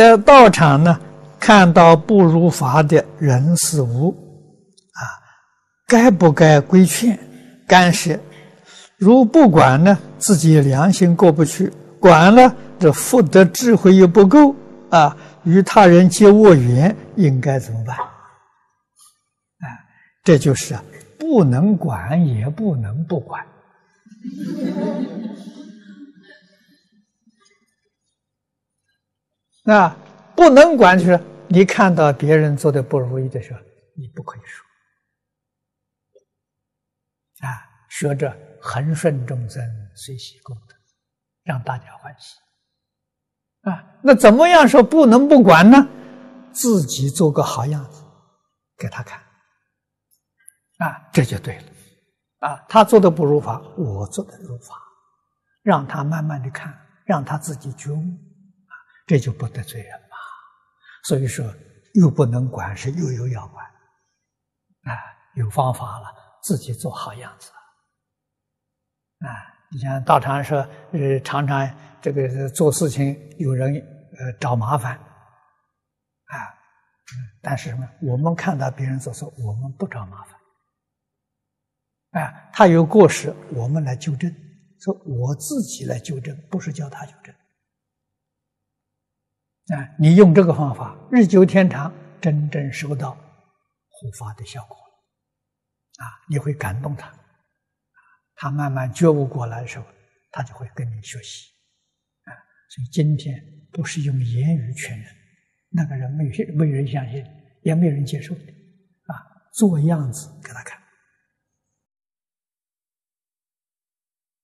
在道场呢，看到不如法的人事物，啊，该不该规劝干涉？如不管呢，自己良心过不去；管了，这福德智慧又不够，啊，与他人结恶缘，应该怎么办？啊，这就是啊不能管，也不能不管。那不能管，就是你看到别人做的不如意的时候，你不可以说。啊，学着恒顺众生，随喜功德，让大家欢喜。啊，那怎么样说不能不管呢？自己做个好样子给他看。啊，这就对了。啊，他做的不如法，我做的如法，让他慢慢的看，让他自己觉悟，这就不得罪人嘛。所以说，又不能管，是又有要管。啊，有方法了，自己做好样子。啊，你像道场说，呃，常常这个做事情有人呃找麻烦，啊，但是什么？我们看到别人做错，我们不找麻烦。啊，他有过失，我们来纠正。说我自己来纠正，不是叫他纠正。啊，你用这个方法，日久天长，真正收到护法的效果啊，你会感动他，他慢慢觉悟过来的时候，他就会跟你学习。啊，所以今天不是用言语劝人，那个人没有没有人相信，也没有人接受的。啊，做样子给他看。